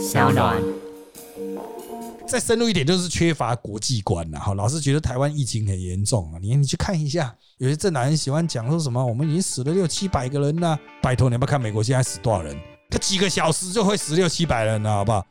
小暖。再深入一点，就是缺乏国际观了哈。老是觉得台湾疫情很严重啊，你你去看一下，有些政党人喜欢讲说什么，我们已经死了六七百个人了，拜托你要不要看美国现在死多少人？他几个小时就会死六七百人了，好不好？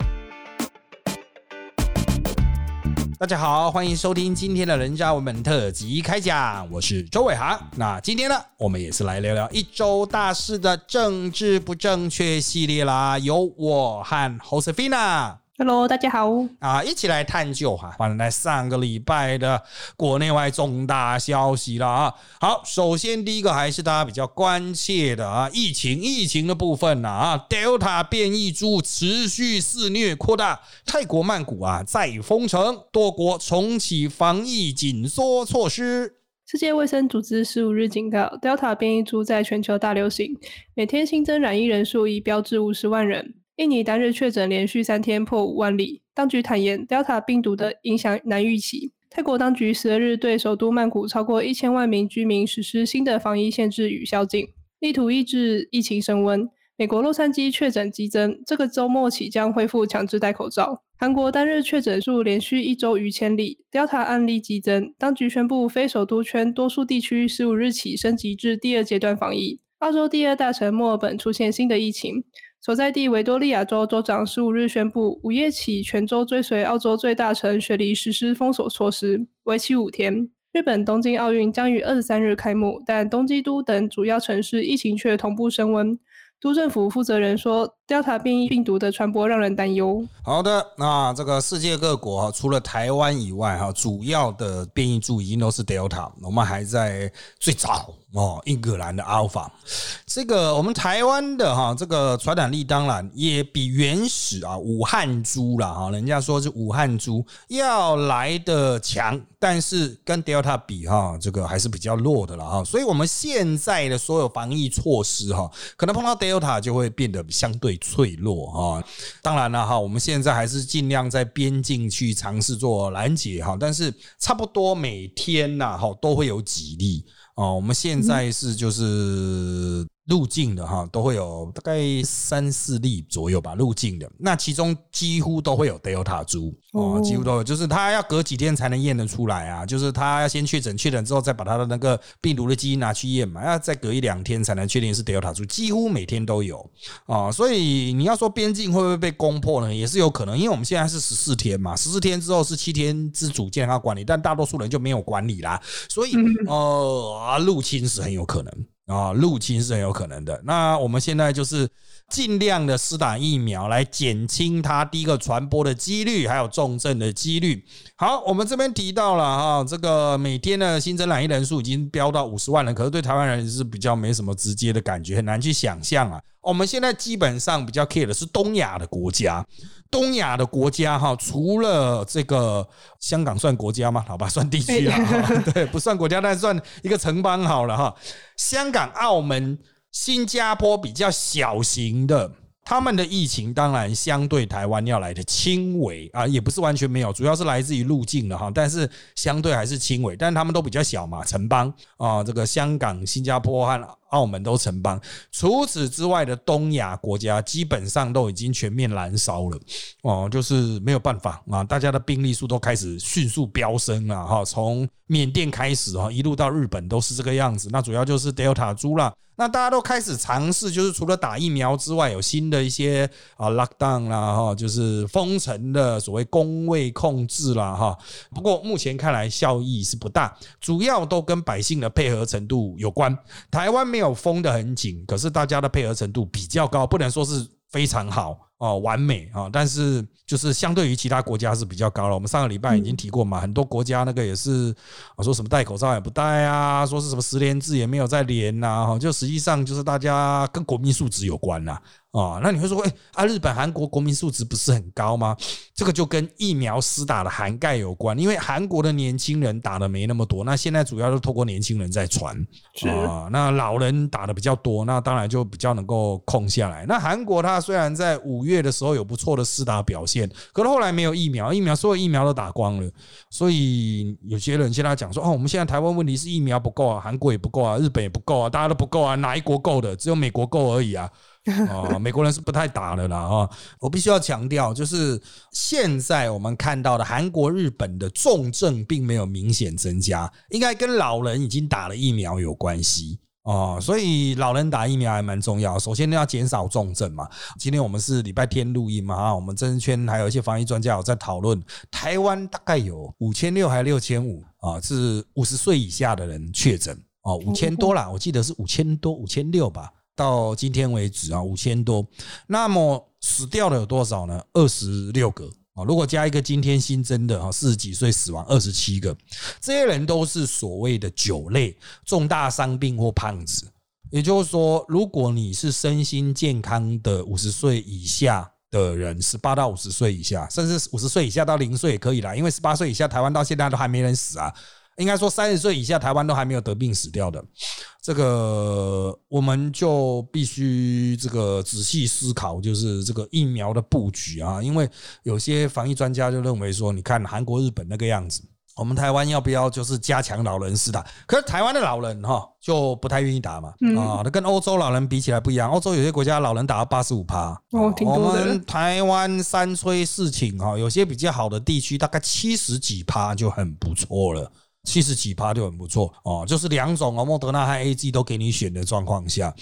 大家好，欢迎收听今天的人渣文本特辑开讲，我是周伟航。那今天呢，我们也是来聊聊一周大事的政治不正确系列啦，有我和 Josefina。Hello，大家好。啊，一起来探究哈，完了来上个礼拜的国内外重大消息了啊。好，首先第一个还是大家比较关切的啊，疫情疫情的部分呢啊，Delta 变异株持续肆虐扩大，泰国曼谷啊再封城，多国重启防疫紧缩措施。世界卫生组织十五日警告，Delta 变异株在全球大流行，每天新增染疫人数已飙至五十万人。印尼单日确诊连续三天破五万例，当局坦言 Delta 病毒的影响难预期。泰国当局十二日对首都曼谷超过一千万名居民实施新的防疫限制与宵禁，力图抑制疫情升温。美国洛杉矶确诊激增，这个周末起将恢复强制戴口罩。韩国单日确诊数连续一周逾千例，Delta 案例激增，当局宣布非首都圈多数地区十五日起升级至第二阶段防疫。澳洲第二大城墨尔本出现新的疫情。所在地维多利亚州州长十五日宣布，午夜起全州追随澳洲最大城雪梨实施封锁措施，为期五天。日本东京奥运将于二十三日开幕，但东京都等主要城市疫情却同步升温。都政府负责人说，Delta 变异病毒的传播让人担忧。好的，那这个世界各国哈，除了台湾以外哈，主要的变异株已经都是 Delta，我们还在最早哦，英格兰的 Alpha。这个我们台湾的哈，这个传染力当然也比原始啊武汉株啦哈，人家说是武汉株要来的强，但是跟 Delta 比哈，这个还是比较弱的了哈。所以我们现在的所有防疫措施哈，可能碰到 Delta 就会变得相对脆弱哈。当然了哈，我们现在还是尽量在边境去尝试做拦截哈，但是差不多每天呐哈都会有几例啊。我们现在是就是。入境的哈都会有大概三四例左右吧，入境的那其中几乎都会有 Delta 株哦，几乎都有，就是他要隔几天才能验得出来啊，就是他要先确诊，确诊之后再把他的那个病毒的基因拿去验嘛，要再隔一两天才能确定是 Delta 株，几乎每天都有啊，所以你要说边境会不会被攻破呢？也是有可能，因为我们现在是十四天嘛，十四天之后是七天自主健康管理，但大多数人就没有管理啦，所以呃入侵是很有可能。啊，入侵是很有可能的。那我们现在就是尽量的施打疫苗，来减轻它第一个传播的几率，还有重症的几率。好，我们这边提到了哈，这个每天的新增染疫人数已经飙到五十万人，可是对台湾人是比较没什么直接的感觉，很难去想象啊。我们现在基本上比较 care 的是东亚的国家，东亚的国家哈，除了这个香港算国家吗？好吧，算地区了，对，不算国家，但算一个城邦好了哈。香港、澳门、新加坡比较小型的，他们的疫情当然相对台湾要来的轻微啊，也不是完全没有，主要是来自于路径的哈，但是相对还是轻微，但是他们都比较小嘛，城邦啊，这个香港、新加坡和澳门都城邦，除此之外的东亚国家基本上都已经全面燃烧了哦，就是没有办法啊，大家的病例数都开始迅速飙升了哈，从缅甸开始哈，一路到日本都是这个样子。那主要就是 Delta 株啦，那大家都开始尝试，就是除了打疫苗之外，有新的一些啊 lockdown 啦哈，就是封城的所谓工位控制啦哈。不过目前看来效益是不大，主要都跟百姓的配合程度有关。台湾没。没有封的很紧，可是大家的配合程度比较高，不能说是非常好。哦，完美啊，但是就是相对于其他国家是比较高了。我们上个礼拜已经提过嘛，很多国家那个也是啊，说什么戴口罩也不戴啊，说是什么十连制也没有再连呐，哈，就实际上就是大家跟国民素质有关呐。啊，那你会说，哎啊，日本、韩国国民素质不是很高吗？这个就跟疫苗施打的涵盖有关，因为韩国的年轻人打的没那么多，那现在主要是透过年轻人在传啊，那老人打的比较多，那当然就比较能够控下来。那韩国它虽然在五月的时候有不错的施打表现，可是后来没有疫苗，疫苗所有疫苗都打光了，所以有些人现在讲说，哦，我们现在台湾问题是疫苗不够啊，韩国也不够啊，日本也不够啊，大家都不够啊，哪一国够的？只有美国够而已啊。哦，美国人是不太打的啦啊！我必须要强调，就是现在我们看到的韩国、日本的重症并没有明显增加，应该跟老人已经打了疫苗有关系。哦，所以老人打疫苗还蛮重要。首先要减少重症嘛。今天我们是礼拜天录音嘛，啊，我们政治圈还有一些防疫专家有在讨论，台湾大概有五千六还六千五啊，是五十岁以下的人确诊哦，五千多啦，我记得是五千多，五千六吧。到今天为止啊，五千多。那么死掉的有多少呢？二十六个。如果加一个今天新增的哈，四十几岁死亡二十七个，这些人都是所谓的酒类重大伤病或胖子。也就是说，如果你是身心健康的五十岁以下的人，十八到五十岁以下，甚至五十岁以下到零岁也可以啦，因为十八岁以下台湾到现在都还没人死啊。应该说，三十岁以下台湾都还没有得病死掉的，这个我们就必须这个仔细思考，就是这个疫苗的布局啊。因为有些防疫专家就认为说，你看韩国、日本那个样子，我们台湾要不要就是加强老人施打？可是台湾的老人哈就不太愿意打嘛，啊，那跟欧洲老人比起来不一样。欧洲有些国家老人打到八十五趴，哦，挺多的。我们台湾三催四请哈，有些比较好的地区大概七十几趴就很不错了。七十几趴就很不错哦，就是两种哦，莫德纳和 A G 都给你选的状况下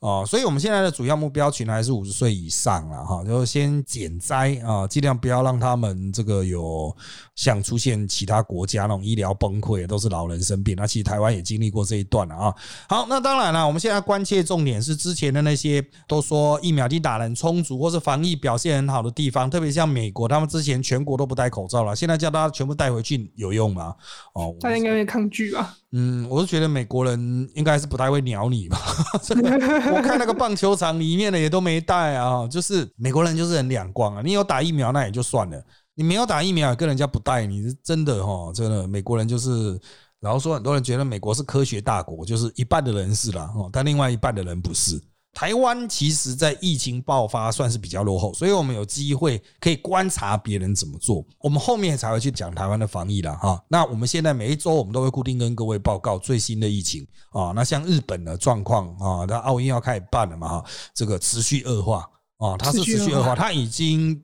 哦，所以我们现在的主要目标群还是五十岁以上了哈，就先减灾啊，尽量不要让他们这个有像出现其他国家那种医疗崩溃，都是老人生病。那其实台湾也经历过这一段了啊。好，那当然了，我们现在关切重点是之前的那些都说疫苗已经打很充足，或是防疫表现很好的地方，特别像美国，他们之前全国都不戴口罩了，现在叫大家全部带回去有用吗？哦。应该会抗拒吧？嗯，我是觉得美国人应该是不太会鸟你吧。我看那个棒球场里面的也都没带啊，就是美国人就是很两光啊。你有打疫苗那也就算了，你没有打疫苗跟人家不带，你是真的哈？真的美国人就是，然后说很多人觉得美国是科学大国，就是一半的人是啦，哦，但另外一半的人不是。台湾其实，在疫情爆发算是比较落后，所以我们有机会可以观察别人怎么做。我们后面才会去讲台湾的防疫了哈。那我们现在每一周我们都会固定跟各位报告最新的疫情啊。那像日本的状况啊，那奥运要开始办了嘛哈，这个持续恶化啊，它是持续恶化，它已经。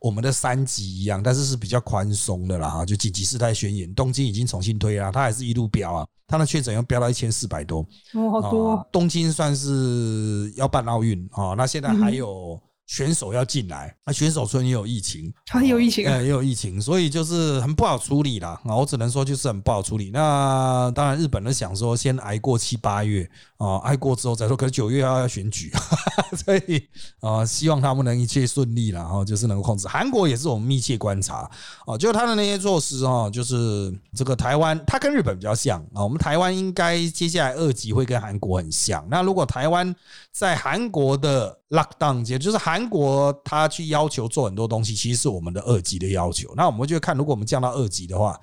我们的三级一样，但是是比较宽松的啦哈，就紧急事态宣言，东京已经重新推了，它还是一路飙啊，它的确诊要飙到一千四百多，哦，好多。东京算是要办奥运啊，那现在还有。选手要进来，那选手村也有疫情，也有疫情，也有疫情，所以就是很不好处理啦。啊，我只能说就是很不好处理。那当然，日本人想说先挨过七八月啊，挨过之后再说。可是九月要要选举，所以啊，希望他们能一切顺利然后就是能够控制。韩国也是我们密切观察啊，就他的那些措施啊，就是这个台湾，它跟日本比较像啊。我们台湾应该接下来二级会跟韩国很像。那如果台湾在韩国的 lockdown 节，就是韩国他去要求做很多东西，其实是我们的二级的要求。那我们就看，如果我们降到二级的话，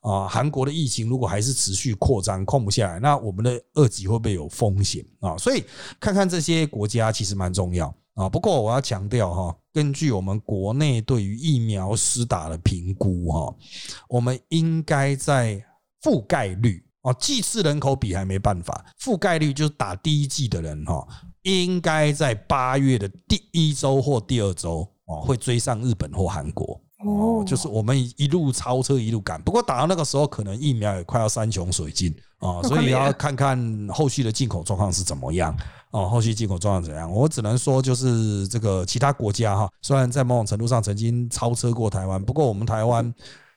啊，韩国的疫情如果还是持续扩张，控不下来，那我们的二级会不会有风险啊？所以看看这些国家其实蛮重要啊。不过我要强调哈，根据我们国内对于疫苗施打的评估哈，我们应该在覆盖率啊，剂次人口比还没办法，覆盖率就是打第一剂的人哈。应该在八月的第一周或第二周哦，会追上日本或韩国哦，就是我们一路超车一路赶。不过打到那个时候，可能疫苗也快要山穷水尽啊，所以要看看后续的进口状况是怎么样哦。后续进口状况怎样？我只能说，就是这个其他国家哈，虽然在某种程度上曾经超车过台湾，不过我们台湾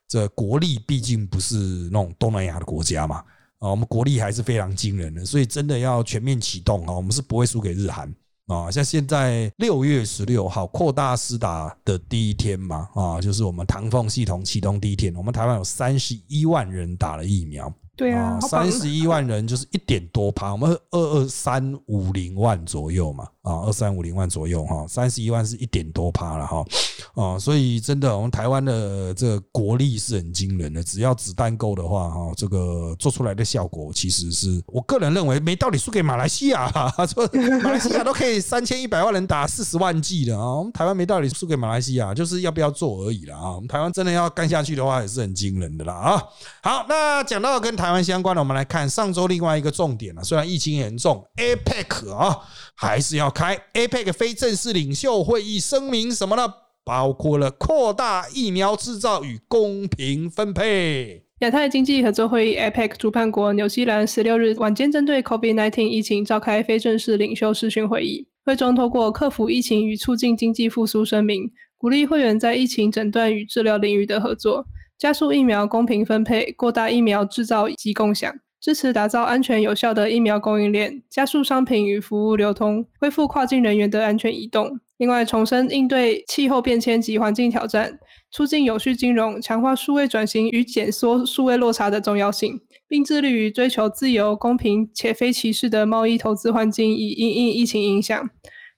这国力毕竟不是那种东南亚的国家嘛。啊，我们国力还是非常惊人的，所以真的要全面启动啊，我们是不会输给日韩啊。像现在六月十六号扩大施打的第一天嘛，啊，就是我们唐凤系统启动第一天，我们台湾有三十一万人打了疫苗。对啊，三十一万人就是一点多趴，我们二二三五零万左右嘛，啊，二三五零万左右哈，三十一万是一点多趴了哈。啊，所以真的，我们台湾的这个国力是很惊人的，只要子弹够的话，哈，这个做出来的效果，其实是我个人认为没道理输给马来西亚。说马来西亚都可以三千一百万人打四十万剂的啊，我们台湾没道理输给马来西亚，就是要不要做而已了啊。我们台湾真的要干下去的话，也是很惊人的啦啊。好，那讲到跟台湾相关的，我们来看上周另外一个重点了，虽然疫情严重，APEC 啊还是要开 APEC 非正式领袖会议，声明什么呢？包括了扩大疫苗制造与公平分配。亚太经济合作会议 （APEC） 主办国纽西兰十六日晚间针对 COVID-19 疫情召开非正式领袖视讯会议，会中通过克服疫情与促进经济复苏声明，鼓励会员在疫情诊断与治疗领域的合作，加速疫苗公平分配，扩大疫苗制造及共享，支持打造安全有效的疫苗供应链，加速商品与服务流通，恢复跨境人员的安全移动。另外，重申应对气候变迁及环境挑战，促进有序金融，强化数位转型与减缩数位落差的重要性，并致力于追求自由、公平且非歧视的贸易投资环境，以应应疫情影响。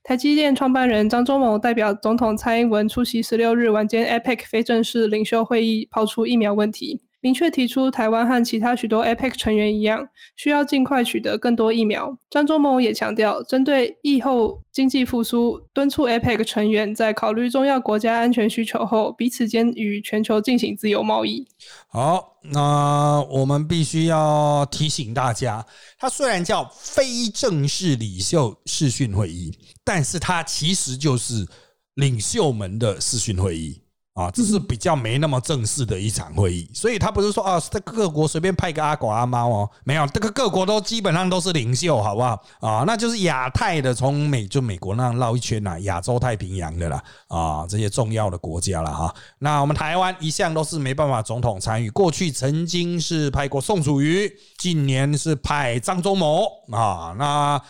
台积电创办人张忠谋代表总统蔡英文出席十六日晚间 APEC 非正式领袖会议，抛出疫苗问题。明确提出，台湾和其他许多 APEC 成员一样，需要尽快取得更多疫苗。张忠谋也强调，针对疫后经济复苏，敦促 APEC 成员在考虑重要国家安全需求后，彼此间与全球进行自由贸易。好，那我们必须要提醒大家，它虽然叫非正式领袖视讯会议，但是它其实就是领袖们的视讯会议。啊，这是比较没那么正式的一场会议，所以他不是说啊，在各国随便派个阿狗阿猫哦，没有，这个各国都基本上都是领袖，好不好？啊，那就是亚太的，从美就美国那样绕一圈呐，亚洲太平洋的啦，啊，这些重要的国家了哈。那我们台湾一向都是没办法总统参与，过去曾经是派过宋楚瑜，近年是派张忠谋啊，那。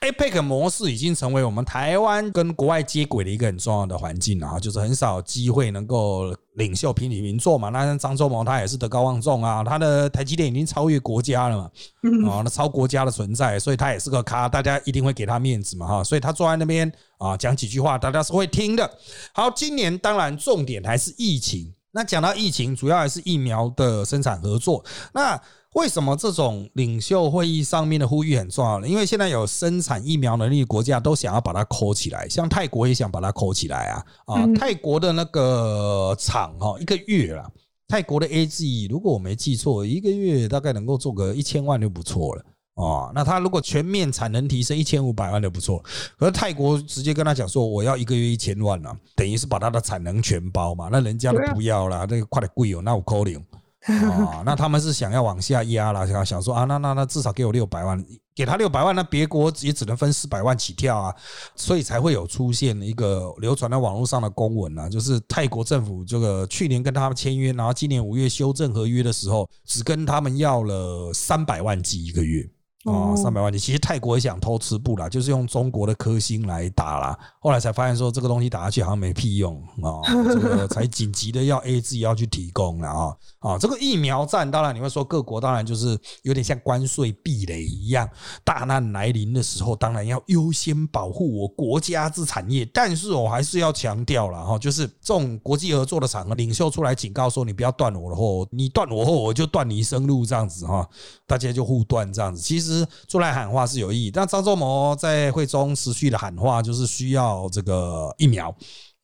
APEC 模式已经成为我们台湾跟国外接轨的一个很重要的环境了哈，就是很少机会能够领袖平起平坐嘛。那张忠谋他也是德高望重啊，他的台积电已经超越国家了嘛，啊，那超国家的存在，所以他也是个咖，大家一定会给他面子嘛哈。所以他坐在那边啊，讲几句话，大家是会听的。好，今年当然重点还是疫情。那讲到疫情，主要还是疫苗的生产合作。那为什么这种领袖会议上面的呼吁很重要呢？因为现在有生产疫苗能力的国家都想要把它扣起来，像泰国也想把它扣起来啊啊！泰国的那个厂哈，一个月了，泰国的 A G 如果我没记错，一个月大概能够做个一千万就不错了哦。那他如果全面产能提升一千五百万就不错，可是泰国直接跟他讲说我要一个月一千万了，等于是把他的产能全包嘛，那人家都不要了，那个快点贵哦，那我扣零。啊，那他们是想要往下压了，想想说啊，那那那至少给我六百万，给他六百万，那别国也只能分四百万起跳啊，所以才会有出现一个流传在网络上的公文啊，就是泰国政府这个去年跟他们签约，然后今年五月修正合约的时候，只跟他们要了三百万剂一个月。哦，三百万剂，其实泰国也想偷吃布啦，就是用中国的科兴来打啦。后来才发现说这个东西打下去好像没屁用啊，这个才紧急的要 A 自己要去提供了啊啊！这个疫苗战，当然你会说各国当然就是有点像关税壁垒一样，大难来临的时候，当然要优先保护我国家之产业。但是我还是要强调了哈，就是这种国际合作的场合，领袖出来警告说你不要断我的货，你断我货我就断你一生路这样子哈，大家就互断这样子，其实。出来喊话是有意义，但张忠谋在会中持续的喊话，就是需要这个疫苗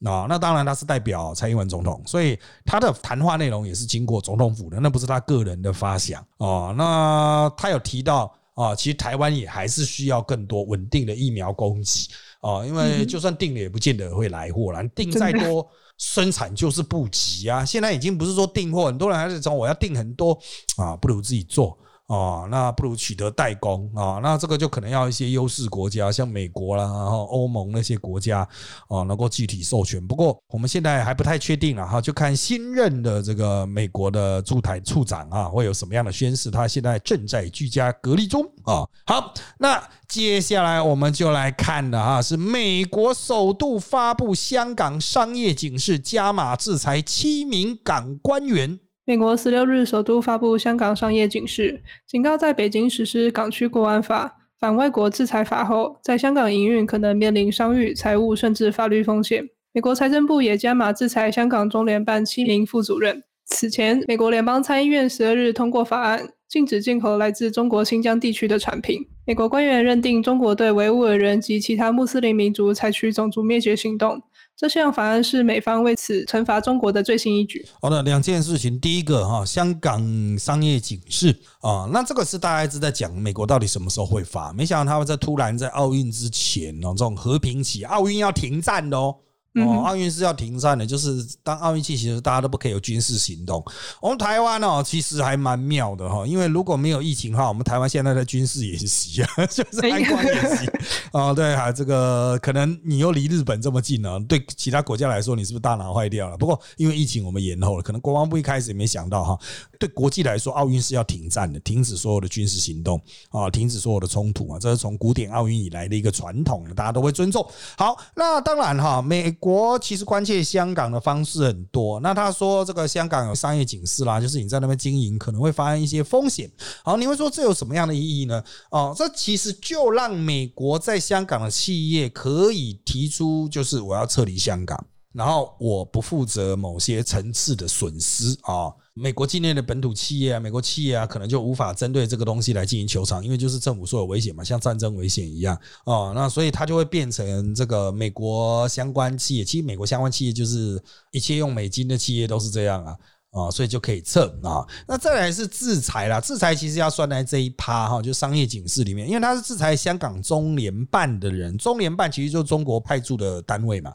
啊。那当然他是代表蔡英文总统，所以他的谈话内容也是经过总统府的，那不是他个人的发想哦。那他有提到啊，其实台湾也还是需要更多稳定的疫苗供给哦，因为就算定了也不见得会来货了，定再多生产就是不急啊。现在已经不是说订货，很多人还是说我要订很多啊，不如自己做。哦，那不如取得代工啊，那这个就可能要一些优势国家，像美国啦，然后欧盟那些国家啊，能够具体授权。不过我们现在还不太确定了哈，就看新任的这个美国的驻台处长啊，会有什么样的宣誓。他现在正在居家隔离中啊。好，那接下来我们就来看的啊，是美国首度发布香港商业警示，加码制裁七名港官员。美国十六日首都发布香港商业警示，警告在北京实施港区国安法、反外国制裁法后，在香港营运可能面临商誉、财务甚至法律风险。美国财政部也加码制裁香港中联办七名副主任。此前，美国联邦参议院十二日通过法案，禁止进口来自中国新疆地区的产品。美国官员认定中国对维吾尔人及其他穆斯林民族采取种族灭绝行动。这项法案是美方为此惩罚中国的最新一举。好的，两件事情，第一个哈，香港商业警示啊，那这个是大家一直在讲，美国到底什么时候会发？没想到他们在突然在奥运之前哦，这种和平期，奥运要停战的哦。哦，奥运是要停战的，就是当奥运进行的时候，大家都不可以有军事行动。我们台湾哦，其实还蛮妙的哈，因为如果没有疫情的话，我们台湾现在的军事演习啊，就是安光演习哦，对啊，这个可能你又离日本这么近呢，对其他国家来说，你是不是大脑坏掉了？不过因为疫情，我们延后了，可能国防部一开始也没想到哈，对国际来说，奥运是要停战的，停止所有的军事行动啊，停止所有的冲突啊，这是从古典奥运以来的一个传统，大家都会尊重。好，那当然哈，美。国其实关切香港的方式很多。那他说这个香港有商业警示啦，就是你在那边经营可能会发生一些风险。好，你会说这有什么样的意义呢？哦，这其实就让美国在香港的企业可以提出，就是我要撤离香港。然后我不负责某些层次的损失啊，美国境内的本土企业啊，美国企业啊，可能就无法针对这个东西来进行求偿，因为就是政府说有危险嘛，像战争危险一样哦，那所以它就会变成这个美国相关企业，其实美国相关企业就是一切用美金的企业都是这样啊。啊，所以就可以测啊。那再来是制裁啦，制裁其实要算在这一趴哈，就商业警示里面，因为它是制裁香港中联办的人，中联办其实就是中国派驻的单位嘛，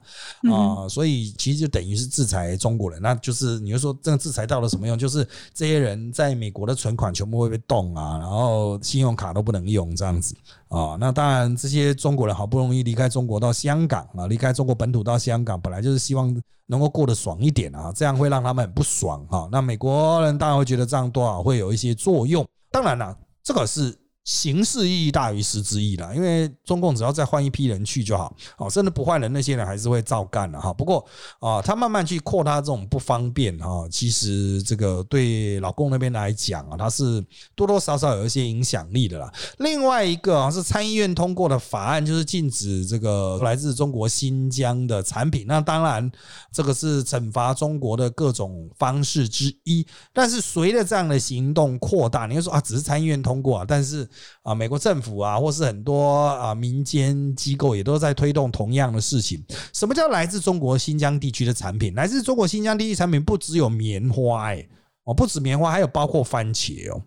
啊，所以其实就等于是制裁中国人。那就是你就说这个制裁到了什么用？就是这些人在美国的存款全部会被冻啊，然后信用卡都不能用这样子。啊，那当然，这些中国人好不容易离开中国到香港啊，离开中国本土到香港，本来就是希望能够过得爽一点啊，这样会让他们很不爽哈。那美国人当然会觉得这样多少会有一些作用。当然了，这个是。形式意义大于实质意义啦，因为中共只要再换一批人去就好，哦，甚至不换人，那些人还是会照干的哈。不过啊，他慢慢去扩大这种不方便哈，其实这个对老共那边来讲啊，他是多多少少有一些影响力的啦。另外一个啊，是参议院通过的法案，就是禁止这个来自中国新疆的产品。那当然，这个是惩罚中国的各种方式之一。但是随着这样的行动扩大，你会说啊，只是参议院通过啊，但是。啊，美国政府啊，或是很多啊民间机构也都在推动同样的事情。什么叫来自中国新疆地区的产品？来自中国新疆地区产品不只有棉花，哎，哦，不止棉花，还有包括番茄哦，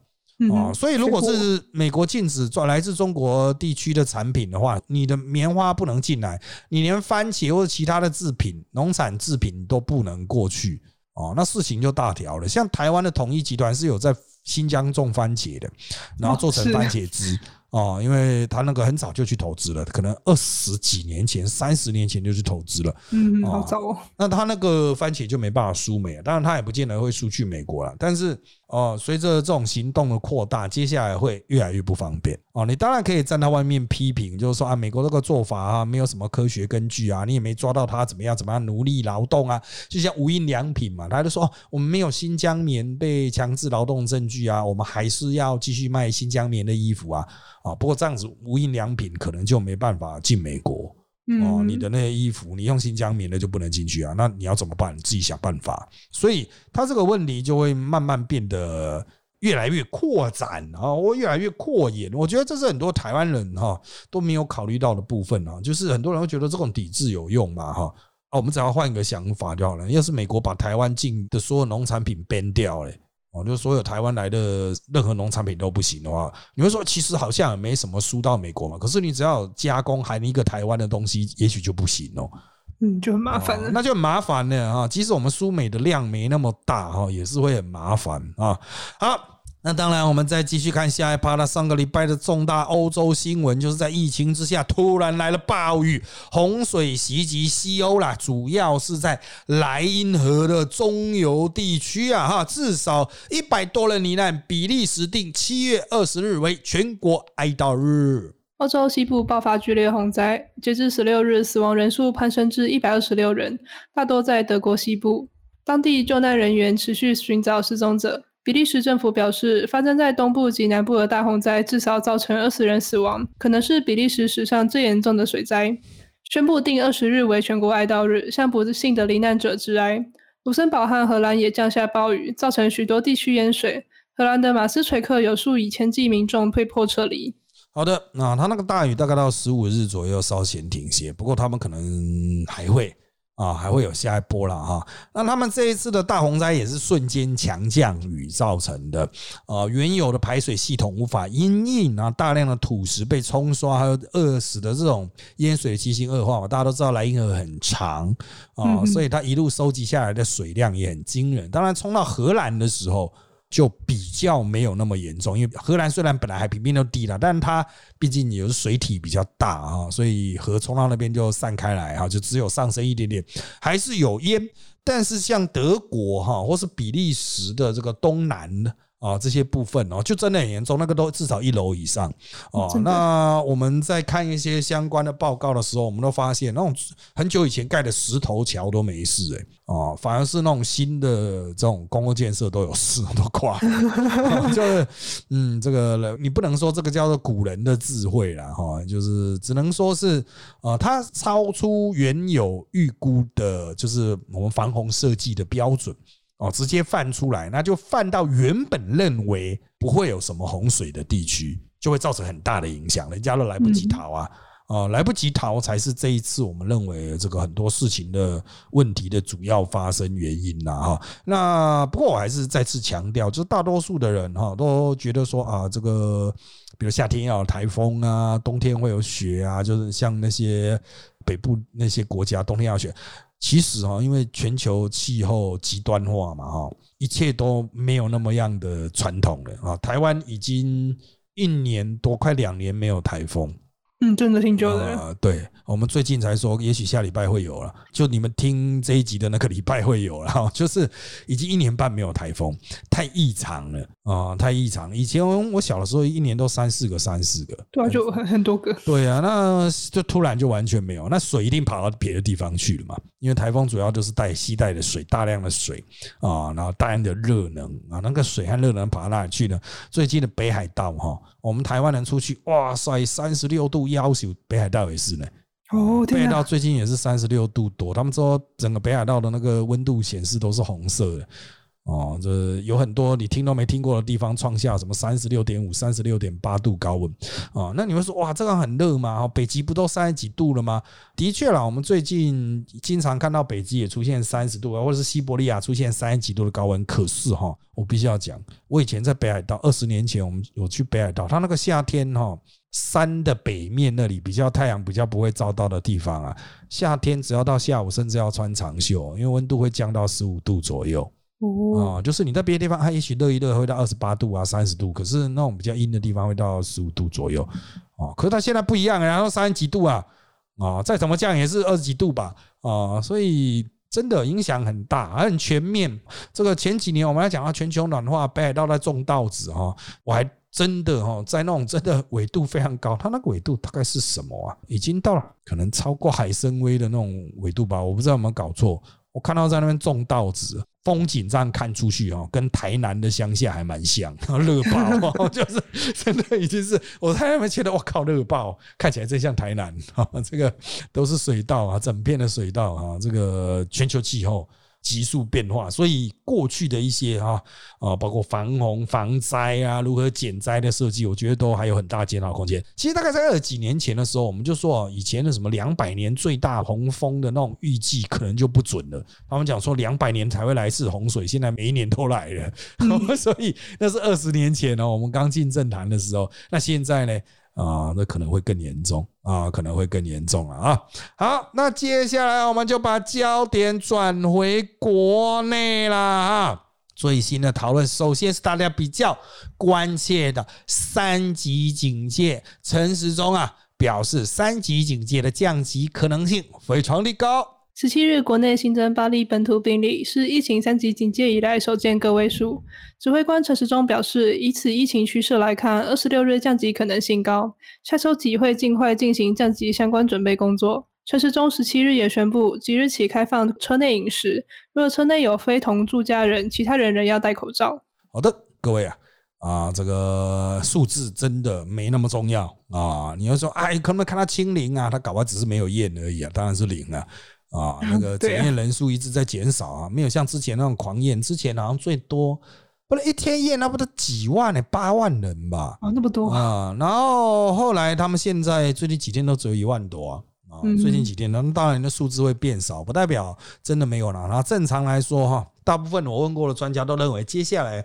哦，所以如果是美国禁止做来自中国地区的产品的话，你的棉花不能进来，你连番茄或者其他的制品、农产制品都不能过去哦，那事情就大条了。像台湾的统一集团是有在。新疆种番茄的，然后做成番茄汁哦，因为他那个很早就去投资了，可能二十几年前、三十年前就去投资了。嗯，好早哦。那他那个番茄就没办法输美，当然他也不见得会输去美国了，但是。哦，随着这种行动的扩大，接下来会越来越不方便哦。你当然可以站在外面批评，就是说啊，美国这个做法啊，没有什么科学根据啊，你也没抓到他怎么样怎么样奴隶劳动啊，就像无印良品嘛，他就说我们没有新疆棉被强制劳动证据啊，我们还是要继续卖新疆棉的衣服啊啊。不过这样子，无印良品可能就没办法进美国。哦，你的那些衣服，你用新疆棉的就不能进去啊？那你要怎么办？自己想办法。所以他这个问题就会慢慢变得越来越扩展啊，我越来越扩延。我觉得这是很多台湾人哈都没有考虑到的部分啊，就是很多人会觉得这种抵制有用嘛哈？啊，我们只要换一个想法就好了。要是美国把台湾进的所有农产品 ban 掉嘞？哦，就是所有台湾来的任何农产品都不行的话，你会说其实好像也没什么输到美国嘛？可是你只要加工含一个台湾的东西，也许就不行哦。嗯，就很麻烦了。那就很麻烦了啊！即使我们输美的量没那么大哈，也是会很麻烦啊。好。那当然，我们再继续看下一趴。啦上个礼拜的重大欧洲新闻，就是在疫情之下突然来了暴雨，洪水袭击西欧啦，主要是在莱茵河的中游地区啊，哈，至少一百多人罹难。比利时定七月二十日为全国哀悼日。欧洲西部爆发剧烈洪灾，截至十六日，死亡人数攀升至一百二十六人，大多在德国西部。当地救难人员持续寻找失踪者。比利时政府表示，发生在东部及南部的大洪灾至少造成二十人死亡，可能是比利时史上最严重的水灾。宣布定二十日为全国哀悼日，向不幸的罹难者致哀。卢森堡和荷兰也降下暴雨，造成许多地区淹水。荷兰的马斯垂克有数以千计民众被迫撤离。好的，那他那个大雨大概到十五日左右稍显停歇，不过他们可能还会啊，还会有下一波了哈。那他们这一次的大洪灾也是瞬间强降雨造成的，呃，原有的排水系统无法因应啊，大量的土石被冲刷，还有饿死的这种淹水情形恶化嘛。大家都知道莱茵河很长啊，所以它一路收集下来的水量也很惊人。当然，冲到荷兰的时候。就比较没有那么严重，因为荷兰虽然本来还平面都低了，但它毕竟也是水体比较大啊，所以河冲到那边就散开来哈，就只有上升一点点，还是有烟。但是像德国哈，或是比利时的这个东南的。啊，这些部分哦，就真的很严重，那个都至少一楼以上哦。那我们在看一些相关的报告的时候，我们都发现那种很久以前盖的石头桥都没事哎，哦，反而是那种新的这种公共建设都有事，都垮。就是嗯，这个你不能说这个叫做古人的智慧了哈，就是只能说是啊，它超出原有预估的，就是我们防洪设计的标准。哦，直接泛出来，那就泛到原本认为不会有什么洪水的地区，就会造成很大的影响，人家都来不及逃啊！哦，来不及逃才是这一次我们认为这个很多事情的问题的主要发生原因呐！哈，那不过我还是再次强调，就是大多数的人哈都觉得说啊，这个比如夏天要有台风啊，冬天会有雪啊，就是像那些北部那些国家冬天要雪。其实哈，因为全球气候极端化嘛，哈，一切都没有那么样的传统了啊。台湾已经一年多，快两年没有台风。嗯，真的挺久的。对，我们最近才说，也许下礼拜会有了。就你们听这一集的那个礼拜会有了，就是已经一年半没有台风，太异常了啊，太异常。以前我小的时候，一年都三四个、三四个，对啊，就很很多个。对啊，那就突然就完全没有，那水一定跑到别的地方去了嘛？因为台风主要就是带吸带的水，大量的水啊，然后大量的热能啊，那个水和热能跑到哪里去呢？最近的北海道哈，我们台湾人出去，哇塞，三十六度。要求北海道也是呢，哦，北海道最近也是三十六度多，他们说整个北海道的那个温度显示都是红色的。哦，这有很多你听都没听过的地方，创下什么三十六点五、三十六点八度高温啊？那你会说哇，这个很热吗？北极不都三十几度了吗？的确啦，我们最近经常看到北极也出现三十度啊，或者是西伯利亚出现三十几度的高温。可是哈，我必须要讲，我以前在北海道，二十年前我们有去北海道，它那个夏天哈，山的北面那里比较太阳比较不会照到的地方啊，夏天只要到下午，甚至要穿长袖，因为温度会降到十五度左右。哦，就是你在别的地方，它也许热一热会到二十八度啊、三十度，可是那种比较阴的地方会到十五度左右。哦，可是它现在不一样，然后三十几度啊，啊，再怎么降也是二十几度吧，啊，所以真的影响很大，很全面。这个前几年我们来讲到全球暖化，北海道在种稻子哈，我还真的哈，在那种真的纬度非常高，它那个纬度大概是什么啊？已经到了可能超过海参崴的那种纬度吧？我不知道有没有搞错。我看到在那边种稻子，风景这样看出去哦，跟台南的乡下还蛮像，热爆，就是真的已经是我在那边觉得，我靠，热爆，看起来真像台南啊！这个都是水稻啊，整片的水稻啊，这个全球气候。急速变化，所以过去的一些哈啊，包括防洪防灾啊，如何减灾的设计，我觉得都还有很大检讨空间。其实大概在二几年前的时候，我们就说以前的什么两百年最大洪峰的那种预计可能就不准了。他们讲说两百年才会来一次洪水，现在每一年都来了，所以那是二十年前哦，我们刚进政坛的时候。那现在呢？啊，那可能会更严重啊，可能会更严重了啊。好，那接下来我们就把焦点转回国内了啊。最新的讨论，首先是大家比较关切的三级警戒。陈时中啊表示，三级警戒的降级可能性非常的高。十七日，国内新增八例本土病例，是疫情三级警戒以来首见个位数。指挥官陈时中表示，以此疫情趋势来看，二十六日降级可能性高，下周即会尽快进行降级相关准备工作。陈时中十七日也宣布，即日起开放车内饮食，若车内有非同住家人，其他人仍要戴口罩。好的，各位啊。啊，这个数字真的没那么重要啊。你要说，哎，可不可看到清零啊？他搞完只是没有验而已啊，当然是零了啊。那个检验人数一直在减少啊，没有像之前那种狂验，之前好像最多不是一天验那不得几万呢，八万人吧？啊，那么多啊。然后后来他们现在最近几天都只有一万多啊。啊，最近几天，那当然那数字会变少，不代表真的没有了。然后正常来说，哈，大部分我问过的专家都认为，接下来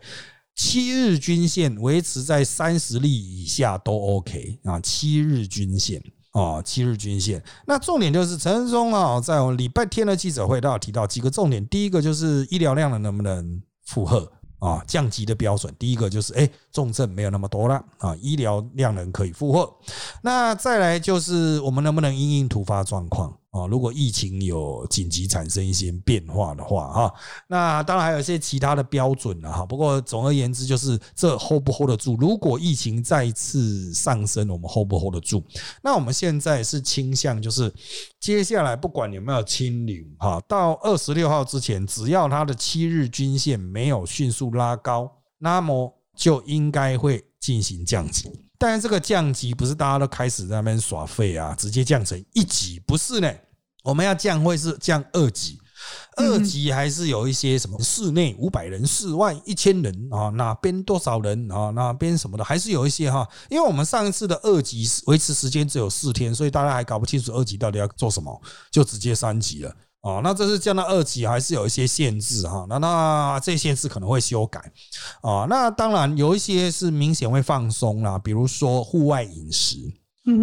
七日均线维持在三十例以下都 OK 啊。七日均线啊，七日均线。那重点就是陈仁忠啊，在我们礼拜天的记者会，都有提到几个重点。第一个就是医疗量的能不能负荷。啊，降级的标准，第一个就是，哎，重症没有那么多了啊，医疗量能可以负荷。那再来就是，我们能不能因应突发状况？啊，如果疫情有紧急产生一些变化的话，哈，那当然还有一些其他的标准了，哈。不过总而言之，就是这 hold 不 hold 得住？如果疫情再次上升，我们 hold 不 hold 得住？那我们现在是倾向，就是接下来不管有没有清零，哈，到二十六号之前，只要它的七日均线没有迅速拉高，那么就应该会进行降级。但是这个降级不是大家都开始在那边耍废啊，直接降成一级不是呢？我们要降会是降二级，二级还是有一些什么室内五百人、室外一千人啊，哪边多少人啊，哪边什么的，还是有一些哈。因为我们上一次的二级维持时间只有四天，所以大家还搞不清楚二级到底要做什么，就直接三级了。哦，那这是降到二级，还是有一些限制哈？那那这些限制可能会修改啊。那当然有一些是明显会放松啦，比如说户外饮食，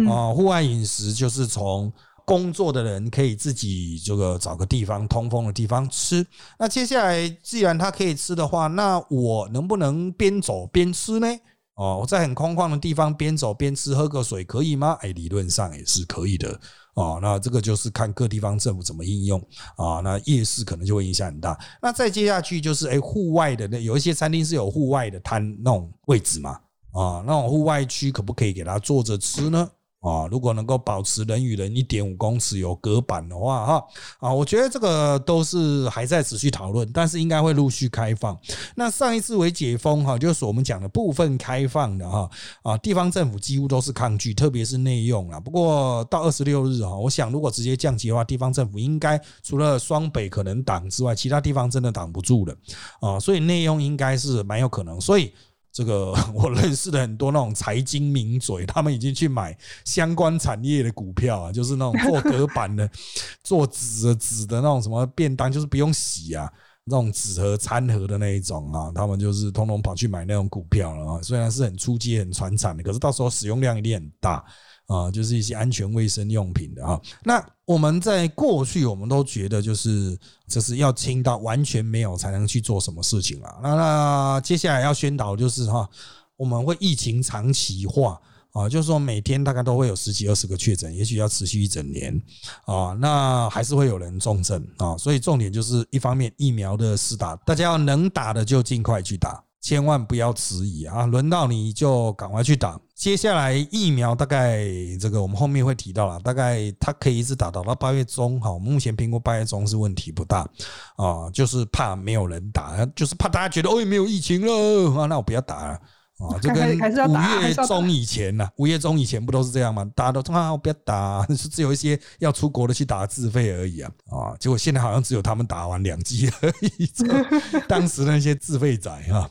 啊，户外饮食就是从工作的人可以自己这个找个地方通风的地方吃。那接下来既然他可以吃的话，那我能不能边走边吃呢？哦，我在很空旷的地方边走边吃，喝个水可以吗？哎，理论上也是可以的。哦，那这个就是看各地方政府怎么应用啊。那夜市可能就会影响很大。那再接下去就是，哎，户外的那有一些餐厅是有户外的摊那种位置嘛，啊，那种户外区可不可以给他坐着吃呢？啊，如果能够保持人与人一点五公尺有隔板的话，哈啊，我觉得这个都是还在持续讨论，但是应该会陆续开放。那上一次为解封哈，就是我们讲的部分开放的哈啊，地方政府几乎都是抗拒，特别是内用啊。不过到二十六日哈，我想如果直接降级的话，地方政府应该除了双北可能挡之外，其他地方真的挡不住了啊，所以内用应该是蛮有可能，所以。这个 我认识的很多那种财经名嘴，他们已经去买相关产业的股票啊，就是那种破格版的、做纸的纸的那种什么便当，就是不用洗啊，那种纸盒餐盒的那一种啊，他们就是通通跑去买那种股票了啊。虽然是很初级、很传产的，可是到时候使用量一定很大。啊，就是一些安全卫生用品的啊。那我们在过去，我们都觉得就是就是要清到完全没有才能去做什么事情了。那那接下来要宣导就是哈，我们会疫情长期化啊，就是说每天大概都会有十几二十个确诊，也许要持续一整年啊。那还是会有人重症啊，所以重点就是一方面疫苗的施打，大家要能打的就尽快去打。千万不要迟疑啊！轮到你就赶快去打。接下来疫苗大概这个我们后面会提到了，大概它可以一直打到到八月中。好，目前评估八月中是问题不大啊，就是怕没有人打，就是怕大家觉得哦，没有疫情了啊，那我不要打了。啊，就跟五月中以前呢，五月中以前不都是这样吗？大家都啊，不要打，是只有一些要出国的去打自费而已啊啊！结果现在好像只有他们打完两剂而已。当时那些自费仔哈，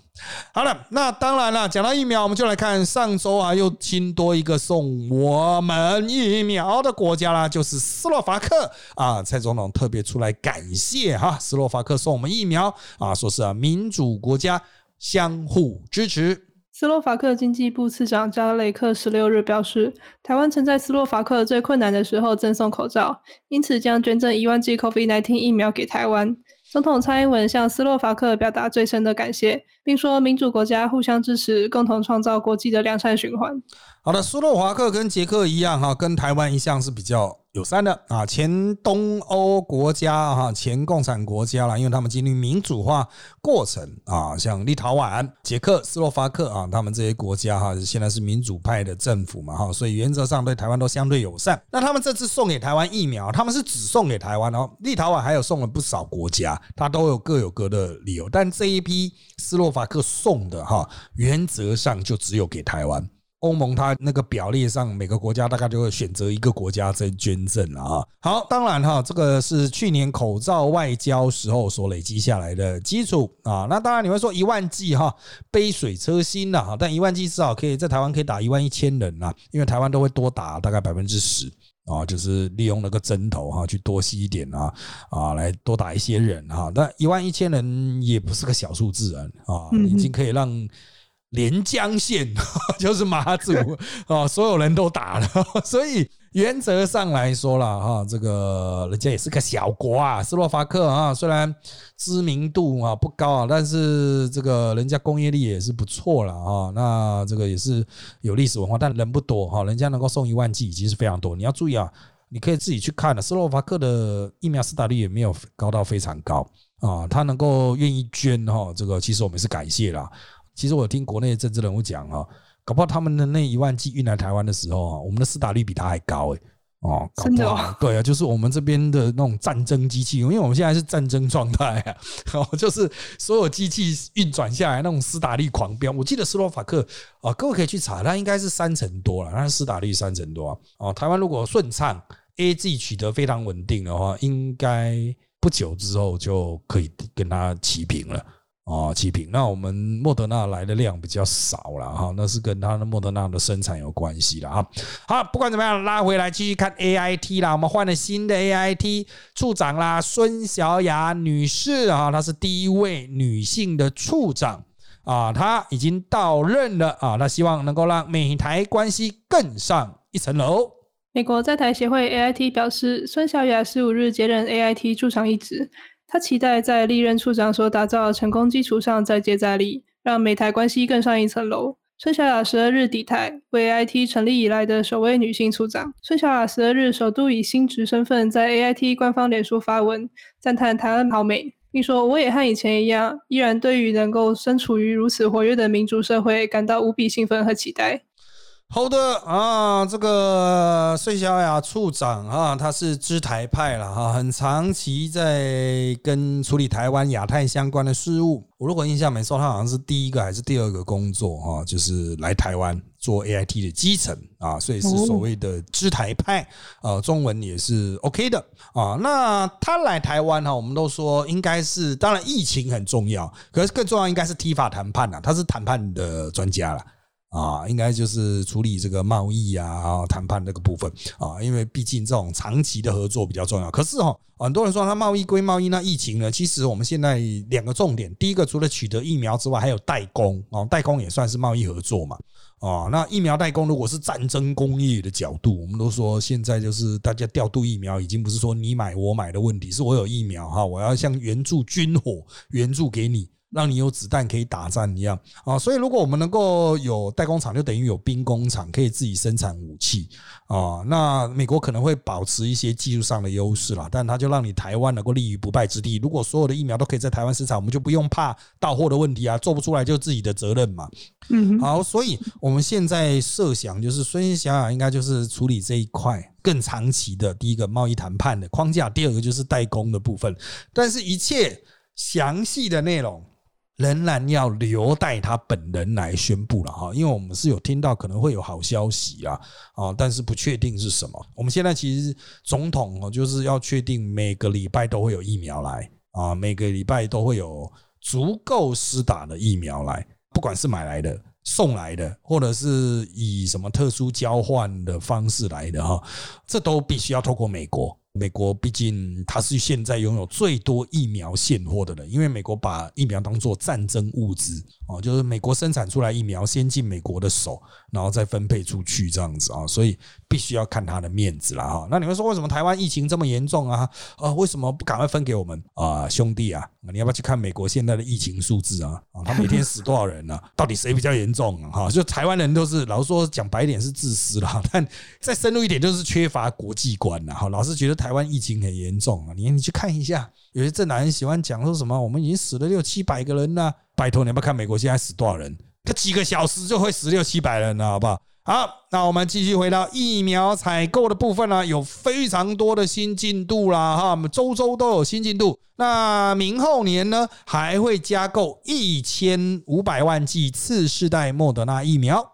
好了，那当然了，讲到疫苗，我们就来看上周啊，又新多一个送我们疫苗的国家啦，就是斯洛伐克啊。蔡总统特别出来感谢哈，斯洛伐克送我们疫苗啊，说是啊，民主国家相互支持。斯洛伐克经济部次长加雷克十六日表示，台湾曾在斯洛伐克最困难的时候赠送口罩，因此将捐赠一万剂 COVID-19 疫苗给台湾。总统蔡英文向斯洛伐克表达最深的感谢，并说民主国家互相支持，共同创造国际的良善循环。好的，斯洛伐克跟捷克一样哈，跟台湾一向是比较友善的啊，前东欧国家哈，前共产国家啦，因为他们经历民主化过程啊，像立陶宛、捷克斯洛伐克啊，他们这些国家哈，现在是民主派的政府嘛哈，所以原则上对台湾都相对友善。那他们这次送给台湾疫苗，他们是只送给台湾哦，立陶宛还有送了不少国家，他都有各有各的理由，但这一批斯洛伐克送的哈，原则上就只有给台湾。欧盟它那个表列上，每个国家大概就会选择一个国家在捐赠啊。好，当然哈，这个是去年口罩外交时候所累积下来的基础啊。那当然你会说一万剂哈，杯水车薪了哈。但一万剂至少可以在台湾可以打一万一千人啊，因为台湾都会多打大概百分之十啊，就是利用那个针头哈去多吸一点啊啊，来多打一些人哈。那一万一千人也不是个小数字啊啊，已经可以让。连江县 就是马祖 啊，所有人都打了，所以原则上来说了哈，这个人家也是个小国啊，斯洛伐克啊，虽然知名度啊不高啊，但是这个人家工业力也是不错了啊。那这个也是有历史文化，但人不多哈，人家能够送一万剂已经是非常多。你要注意啊，你可以自己去看了，斯洛伐克的疫苗施打率也没有高到非常高啊，他能够愿意捐哈，这个其实我们是感谢啦。其实我听国内的政治人物讲啊，搞不好他们的那一万剂运来台湾的时候啊，我们的施打率比他还高哎哦，真的对啊，就是我们这边的那种战争机器，因为我们现在是战争状态啊，哦，就是所有机器运转下来那种斯打率狂飙。我记得斯洛伐克啊，各位可以去查，它应该是三成多了，它斯打率三成多啊哦。台湾如果顺畅，A G 取得非常稳定的话，应该不久之后就可以跟它齐平了。啊，齐平。那我们莫德纳来的量比较少了哈，那是跟他的莫德纳的生产有关系了哈。好，不管怎么样，拉回来继续看 A I T 啦。我们换了新的 A I T 处长啦，孙小雅女士啊，她是第一位女性的处长啊，她已经到任了啊，她希望能够让美台关系更上一层楼。美国在台协会 A I T 表示，孙小雅十五日接任 A I T 驻长一职。他期待在历任处长所打造的成功基础上再接再厉，让美台关系更上一层楼。孙小雅十二日抵台，为 AIT 成立以来的首位女性处长。孙小雅十二日首度以新职身份在 AIT 官方脸书发文，赞叹台湾好美，并说：“我也和以前一样，依然对于能够身处于如此活跃的民主社会感到无比兴奋和期待。”好的啊，这个孙小雅处长啊，他是知台派了哈，很长期在跟处理台湾亚太相关的事务。我如果印象没错，他好像是第一个还是第二个工作哈，就是来台湾做 A I T 的基层啊，所以是所谓的知台派啊，中文也是 OK 的啊。那他来台湾哈，我们都说应该是，当然疫情很重要，可是更重要应该是 T 法谈判了，他是谈判的专家了。啊，应该就是处理这个贸易啊、谈判这个部分啊，因为毕竟这种长期的合作比较重要。可是哈，很多人说他贸易归贸易，那疫情呢？其实我们现在两个重点，第一个除了取得疫苗之外，还有代工啊，代工也算是贸易合作嘛。啊，那疫苗代工如果是战争工业的角度，我们都说现在就是大家调度疫苗，已经不是说你买我买的问题，是我有疫苗哈，我要像援助军火援助给你。让你有子弹可以打战一样啊，所以如果我们能够有代工厂，就等于有兵工厂可以自己生产武器啊。那美国可能会保持一些技术上的优势啦，但它就让你台湾能够立于不败之地。如果所有的疫苗都可以在台湾生产，我们就不用怕到货的问题啊，做不出来就自己的责任嘛。嗯，好，所以我们现在设想就是孙小雅应该就是处理这一块更长期的第一个贸易谈判的框架，第二个就是代工的部分，但是一切详细的内容。仍然要留待他本人来宣布了哈，因为我们是有听到可能会有好消息啊，啊，但是不确定是什么。我们现在其实总统哦，就是要确定每个礼拜都会有疫苗来啊，每个礼拜都会有足够施打的疫苗来，不管是买来的、送来的，或者是以什么特殊交换的方式来的哈，这都必须要透过美国美国毕竟它是现在拥有最多疫苗现货的人，因为美国把疫苗当做战争物资哦，就是美国生产出来疫苗先进美国的手，然后再分配出去这样子啊，所以必须要看他的面子了哈。那你们说为什么台湾疫情这么严重啊？啊，为什么不赶快分给我们啊，兄弟啊？你要不要去看美国现在的疫情数字啊？啊，他每天死多少人呢？到底谁比较严重啊？哈，就台湾人都是老实说讲白点是自私了，但再深入一点就是缺乏国际观了哈，老是觉得。台湾疫情很严重啊！你你去看一下，有些政党人喜欢讲说什么，我们已经死了六七百个人了。拜托，你要不要看美国现在死多少人？他几个小时就会死六七百人了，好不好？好，那我们继续回到疫苗采购的部分呢，有非常多的新进度啦，哈，我们周周都有新进度。那明后年呢，还会加购一千五百万剂次世代莫德纳疫苗。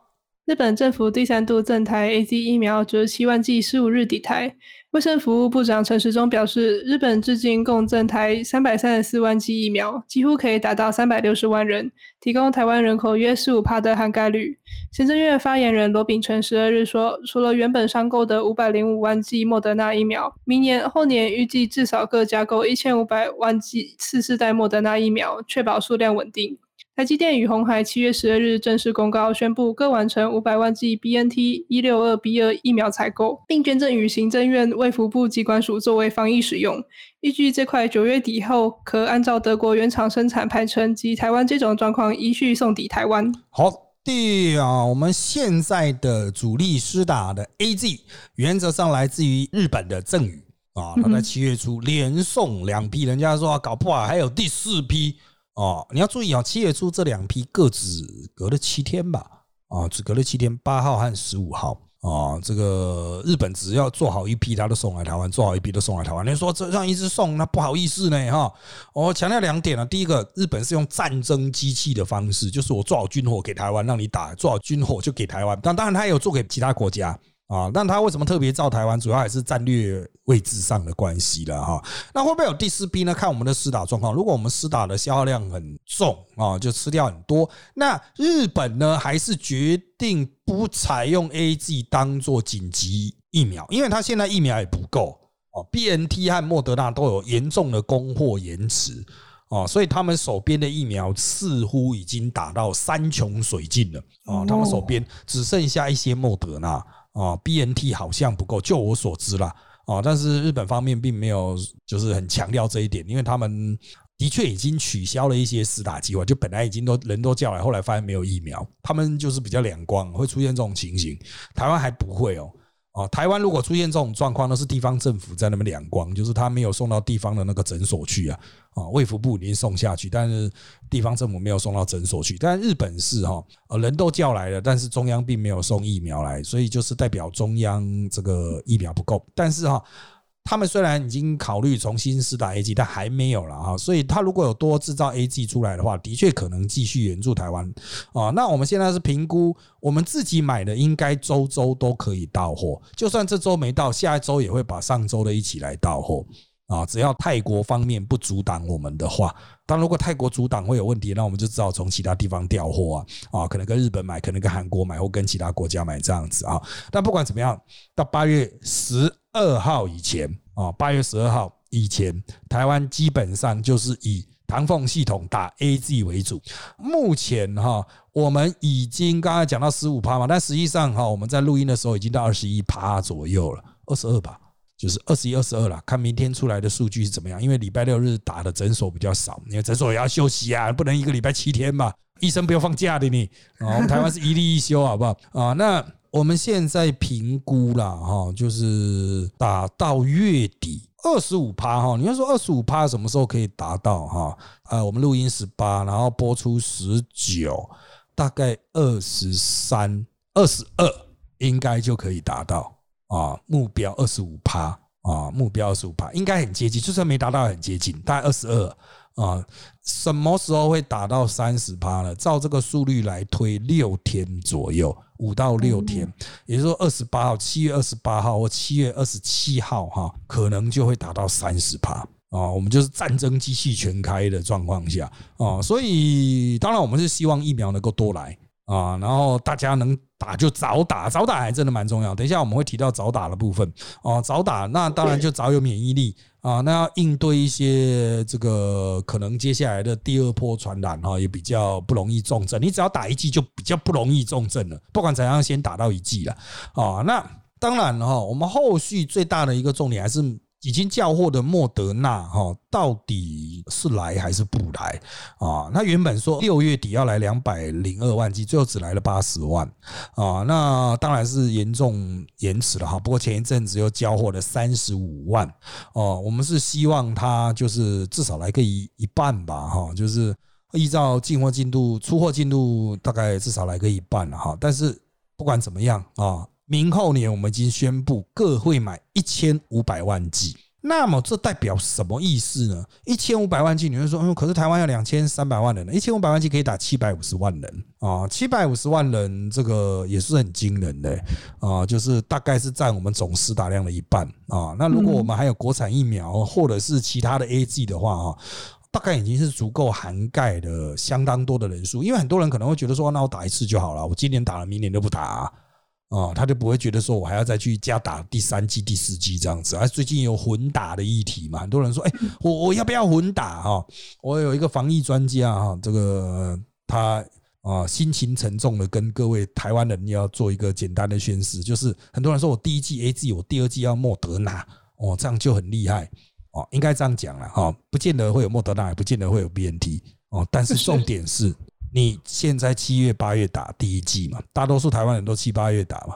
日本政府第三度赠台 A Z 疫苗九十七万剂，十五日抵台。卫生服务部长陈时中表示，日本至今共赠台三百三十四万剂疫苗，几乎可以达到三百六十万人，提供台湾人口约十五帕的涵盖率。行政院发言人罗秉成十二日说，除了原本商购的五百零五万剂莫德纳疫苗，明年后年预计至少各加购一千五百万剂次世代莫德纳疫苗，确保数量稳定。台积电与红海七月十二日正式公告，宣布各完成五百万剂 BNT 一六二 B 二疫苗采购，并捐赠予行政院卫福部机关署作为防疫使用。预计这块九月底后可按照德国原厂生产排程及台湾这种状况，依序送抵台湾。好，第啊，我们现在的主力施打的 AZ，原则上来自于日本的赠与啊，他在七月初连送两批，人家说搞不好还有第四批。哦，你要注意啊，七月初这两批各只隔了七天吧，啊，只隔了七天，八号和十五号啊，这个日本只要做好一批，他都送来台湾，做好一批都送来台湾。你说这让一直送，那不好意思呢，哈。我强调两点啊，第一个，日本是用战争机器的方式，就是我做好军火给台湾，让你打，做好军火就给台湾。但当然，他也有做给其他国家。啊，但他为什么特别造台湾？主要还是战略位置上的关系了哈。那会不会有第四批呢？看我们的施打状况。如果我们施打的消耗量很重啊，就吃掉很多。那日本呢，还是决定不采用 A G 当做紧急疫苗，因为他现在疫苗也不够哦。B N T 和莫德纳都有严重的供货延迟哦，所以他们手边的疫苗似乎已经打到山穷水尽了哦，他们手边只剩下一些莫德纳。哦，B N T 好像不够，就我所知啦。哦，但是日本方面并没有就是很强调这一点，因为他们的确已经取消了一些施打计划，就本来已经都人都叫来，后来发现没有疫苗，他们就是比较两光，会出现这种情形。台湾还不会哦。啊，台湾如果出现这种状况，那是地方政府在那边两光，就是他没有送到地方的那个诊所去啊。啊，卫福部已经送下去，但是地方政府没有送到诊所去。但日本是哈，呃，人都叫来了，但是中央并没有送疫苗来，所以就是代表中央这个疫苗不够。但是哈。他们虽然已经考虑重新试打 A G，但还没有了哈，所以他如果有多制造 A G 出来的话，的确可能继续援助台湾啊。那我们现在是评估，我们自己买的应该周周都可以到货，就算这周没到，下一周也会把上周的一起来到货啊。只要泰国方面不阻挡我们的话，但如果泰国阻挡会有问题，那我们就只好从其他地方调货啊啊，可能跟日本买，可能跟韩国买，或跟其他国家买这样子啊。但不管怎么样，到八月十。二号以前啊，八月十二号以前，台湾基本上就是以唐凤系统打 A G 为主。目前哈，我们已经刚才讲到十五趴嘛，但实际上哈，我们在录音的时候已经到二十一趴左右了，二十二吧，就是二十一、二十二了。看明天出来的数据是怎么样？因为礼拜六日打的诊所比较少，因为诊所也要休息啊，不能一个礼拜七天嘛，医生不要放假的你啊。我们台湾是一例一休，好不好啊？那。我们现在评估了哈，就是打到月底二十五趴哈。你要说二十五趴什么时候可以达到哈？呃，我们录音十八，然后播出十九，大概二十三、二十二应该就可以达到啊。目标二十五趴啊，目标二十五趴应该很接近，就算没达到很接近，大概二十二。啊，什么时候会打到三十趴呢？照这个速率来推，六天左右，五到六天，也就是说二十八号，七月二十八号或七月二十七号，哈，可能就会达到三十趴啊。我们就是战争机器全开的状况下啊，所以当然我们是希望疫苗能够多来啊，然后大家能打就早打，早打还真的蛮重要。等一下我们会提到早打的部分哦，早打那当然就早有免疫力啊，那要应对一些这个可能接下来的第二波传染哈，也比较不容易重症。你只要打一剂就比较不容易重症了，不管怎样先打到一剂了啊。那当然哈，我们后续最大的一个重点还是。已经叫货的莫德纳哈，到底是来还是不来啊？那原本说六月底要来两百零二万剂，最后只来了八十万啊！那当然是严重延迟了哈。不过前一阵子又交货了三十五万哦，我们是希望它就是至少来个一一半吧哈，就是依照进货进度、出货进度，大概至少来个一半了哈。但是不管怎么样啊。明后年我们已经宣布各会买一千五百万剂，那么这代表什么意思呢？一千五百万剂，你会说，嗯，可是台湾要两千三百万人，一千五百万剂可以打七百五十万人啊，七百五十万人这个也是很惊人的啊，就是大概是占我们总施打量的一半啊。那如果我们还有国产疫苗或者是其他的 A G 的话啊，大概已经是足够涵盖的相当多的人数，因为很多人可能会觉得说，那我打一次就好了，我今年打了，明年都不打。哦，他就不会觉得说我还要再去加打第三季、第四季这样子。而最近有混打的议题嘛，很多人说，哎，我我要不要混打？哈，我有一个防疫专家哈，这个他啊心情沉重的跟各位台湾人要做一个简单的宣誓，就是很多人说我第一季 A G，我第二季要莫德纳，哦，这样就很厉害哦，应该这样讲了哈，不见得会有莫德纳，也不见得会有 B N T 哦，但是重点是。你现在七月八月打第一季嘛，大多数台湾人都七八月打嘛，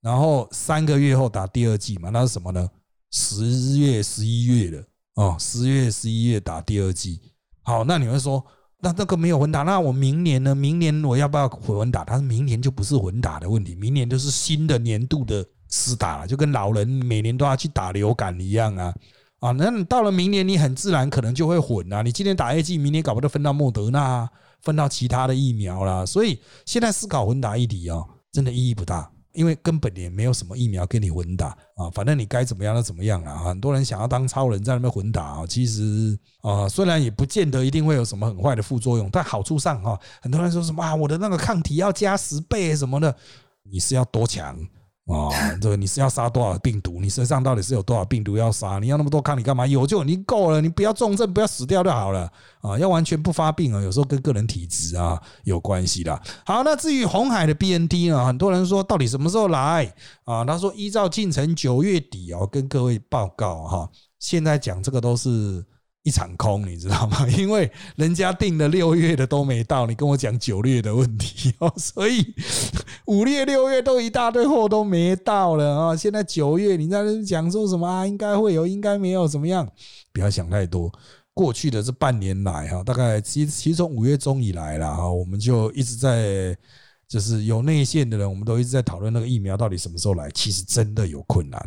然后三个月后打第二季嘛，那是什么呢？十月十一月的哦，十月十一月打第二季。好，那你会说，那那个没有混打，那我明年呢？明年我要不要混打？他说明年就不是混打的问题，明年就是新的年度的施打了，就跟老人每年都要去打流感一样啊啊！那你到了明年，你很自然可能就会混啊，你今年打 A 季，明年搞不得分到莫德纳。分到其他的疫苗啦，所以现在思考混打议题哦，真的意义不大，因为根本也没有什么疫苗跟你混打啊，反正你该怎么样就怎么样啊。很多人想要当超人在那边混打啊，其实啊，虽然也不见得一定会有什么很坏的副作用，但好处上哈，很多人说什么啊，我的那个抗体要加十倍什么的，你是要多强？啊，这个你是要杀多少病毒？你身上到底是有多少病毒要杀？你要那么多抗体干嘛？有就已经够了，你不要重症，不要死掉就好了啊！要完全不发病啊，有时候跟个人体质啊有关系的。好，那至于红海的 BNT 呢？很多人说到底什么时候来啊？他说依照进程九月底哦，跟各位报告哈。现在讲这个都是。一场空，你知道吗？因为人家订的六月的都没到，你跟我讲九月的问题 哦，所以 五月、六月都一大堆货都没到了啊！现在九月，你在那讲说什么啊？应该会有，应该没有，怎么样？不要想太多。过去的这半年来哈，大概其其实从五月中以来了哈，我们就一直在就是有内线的人，我们都一直在讨论那个疫苗到底什么时候来。其实真的有困难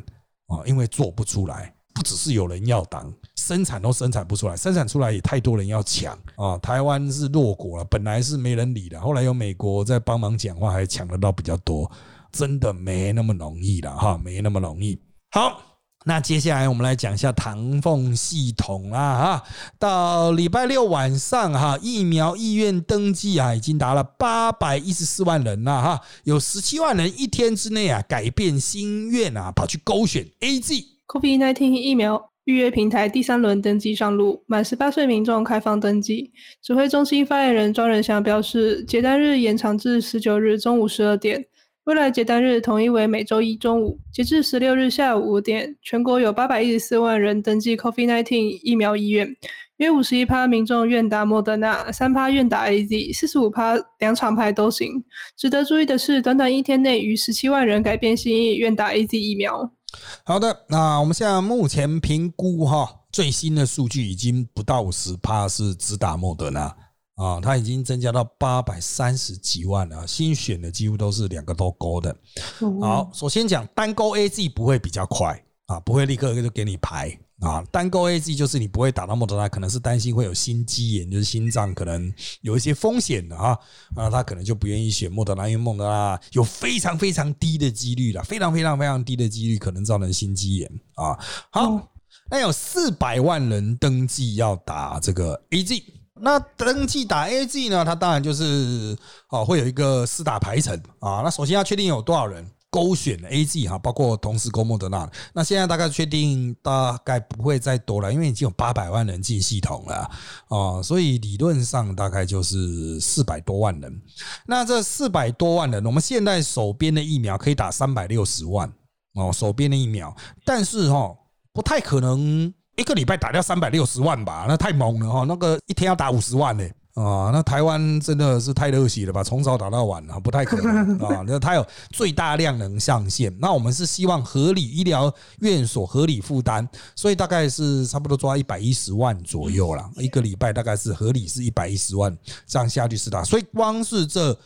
啊，因为做不出来。不只是有人要当，生产都生产不出来，生产出来也太多人要抢啊！台湾是弱国了，本来是没人理的，后来有美国在帮忙讲话，还抢得到比较多，真的没那么容易了哈，没那么容易。好，那接下来我们来讲一下唐凤系统啦哈，到礼拜六晚上哈，疫苗意愿登记啊，已经达了八百一十四万人了哈，有十七万人一天之内啊改变心愿啊，跑去勾选 A G。COVID-19 疫苗预约平台第三轮登记上路，满十八岁民众开放登记。指挥中心发言人庄仁祥表示，接单日延长至十九日中午十二点，未来接单日统一为每周一中午。截至十六日下午五点，全国有八百一十四万人登记 COVID-19 疫苗意愿，约五十一趴民众愿打莫德纳，三趴愿打 AZ，四十五趴两场牌都行。值得注意的是，短短一天内，逾十七万人改变心意，愿打 AZ 疫苗。好的，那我们现在目前评估哈，最新的数据已经不到五十趴是只打莫德纳啊，它已经增加到八百三十几万了，新选的几乎都是两个都勾的。好，首先讲单勾 A G 不会比较快啊，不会立刻就给你排。啊，单勾 A G 就是你不会打到莫德纳，可能是担心会有心肌炎，就是心脏可能有一些风险的啊，那，他可能就不愿意选莫德纳，因为莫德纳有非常非常低的几率了，非常非常非常低的几率可能造成心肌炎啊。好，那有四百万人登记要打这个 A G 那登记打 A G 呢？它当然就是哦，会有一个四打排程啊。那首先要确定有多少人勾选 A G 哈，包括同时勾莫德纳。那现在大概确定大概不会再多了，因为已经有八百万人进系统了啊，所以理论上大概就是四百多万人。那这四百多万人，我们现在手边的疫苗可以打三百六十万哦，手边的疫苗，但是哈不太可能。一个礼拜打掉三百六十万吧，那太猛了哈！那个一天要打五十万呢啊！那台湾真的是太热血了吧？从早打到晚啊，不太可能 啊！那它有最大量能上限，那我们是希望合理医疗院所合理负担，所以大概是差不多抓一百一十万左右了。一个礼拜大概是合理是一百一十万这样下去是打，所以光是这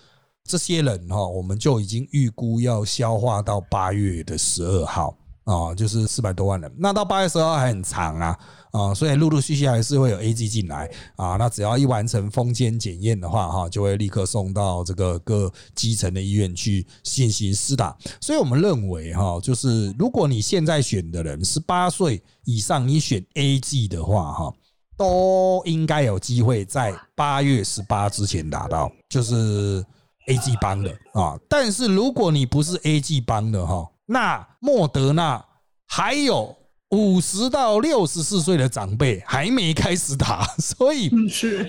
这些人哈，我们就已经预估要消化到八月的十二号。啊，就是四百多万人，那到八月十二号还很长啊，啊，所以陆陆续续还是会有 A G 进来啊。那只要一完成封监检验的话，哈，就会立刻送到这个各基层的医院去进行施打。所以我们认为，哈，就是如果你现在选的人十八岁以上，你选 A G 的话，哈，都应该有机会在八月十八之前达到，就是 A G 帮的啊。但是如果你不是 A G 帮的，哈。那莫德纳还有五十到六十四岁的长辈还没开始打，所以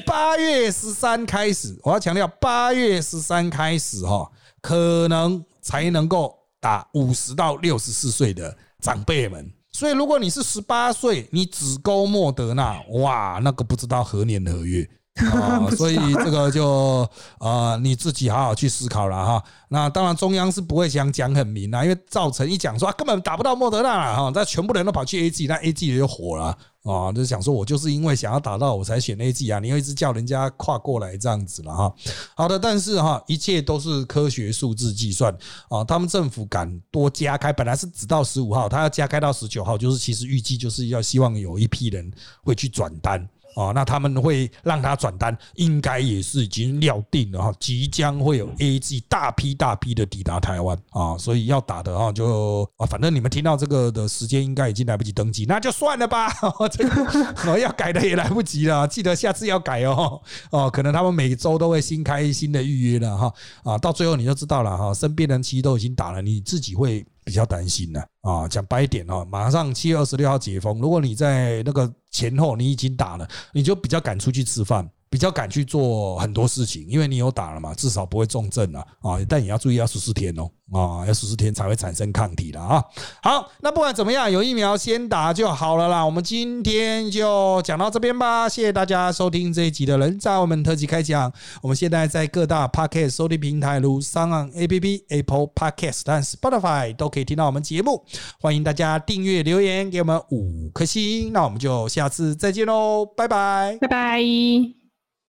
八月十三开始，我要强调八月十三开始哈，可能才能够打五十到六十四岁的长辈们。所以如果你是十八岁，你只勾莫德纳，哇，那个不知道何年何月。啊，所以这个就呃你自己好好去思考了哈。那当然中央是不会想讲很明啊，因为造成一讲说根本打不到莫德纳了哈，那全部人都跑去 A G，那 A G 也就火了啊，就想说我就是因为想要打到我才选 A G 啊，你又一直叫人家跨过来这样子了哈。好的，但是哈一切都是科学数字计算啊，他们政府敢多加开，本来是只到十五号，他要加开到十九号，就是其实预计就是要希望有一批人会去转单。哦，那他们会让他转单，应该也是已经料定了哈，即将会有 A G 大批大批的抵达台湾啊，所以要打的哈，就啊，反正你们听到这个的时间应该已经来不及登记，那就算了吧，这个要改的也来不及了，记得下次要改哦，哦，可能他们每周都会新开新的预约了哈，啊，到最后你就知道了哈，身边人其实都已经打了，你自己会。比较担心的啊，讲白一点哦，马上七月二十六号解封，如果你在那个前后你已经打了，你就比较敢出去吃饭。比较敢去做很多事情，因为你有打了嘛，至少不会重症了啊！但也要注意要十四天哦，啊，要十四天才会产生抗体了啊！好，那不管怎么样，有疫苗先打就好了啦。我们今天就讲到这边吧，谢谢大家收听这一集的人在我们特辑开讲。我们现在在各大 Podcast 收听平台，如 s o n App、Apple Podcast 和 Spotify 都可以听到我们节目。欢迎大家订阅、留言给我们五颗星。那我们就下次再见喽，拜拜，拜拜。